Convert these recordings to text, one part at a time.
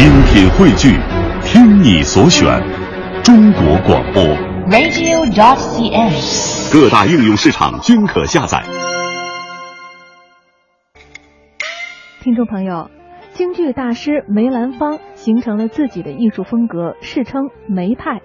精品汇聚，听你所选，中国广播。radio.cn。各大应用市场均可下载。听众朋友，京剧大师梅兰芳形成了自己的艺术风格，世称梅派。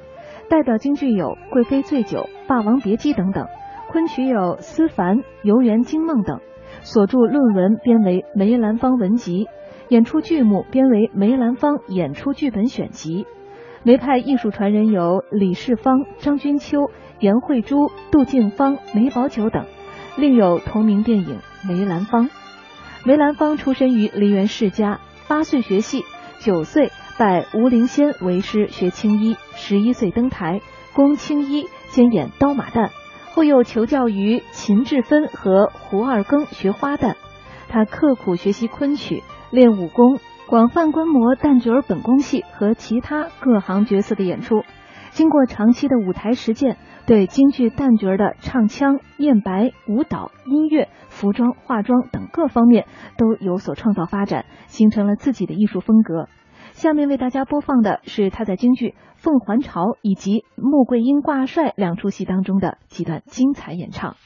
代表京剧有《贵妃醉酒》《霸王别姬》等等，昆曲有《思凡》《游园惊梦》等，所著论文编为《梅兰芳文集》，演出剧目编为《梅兰芳演出剧本选集》。梅派艺术传人有李世芳、张君秋、严慧珠、杜静芳、梅葆玖等，另有同名电影《梅兰芳》。梅兰芳出身于梨园世家，八岁学戏，九岁拜吴灵仙为师学青衣，十一岁登台攻青衣，兼演刀马旦，后又求教于秦志芬和胡二庚学花旦。他刻苦学习昆曲，练武功，广泛观摩旦角本宫戏和其他各行角色的演出。经过长期的舞台实践，对京剧旦角的唱腔、念白、舞蹈、音乐、服装、化妆等各方面都有所创造发展，形成了自己的艺术风格。下面为大家播放的是他在京剧《凤还巢》以及《穆桂英挂帅》两出戏当中的几段精彩演唱。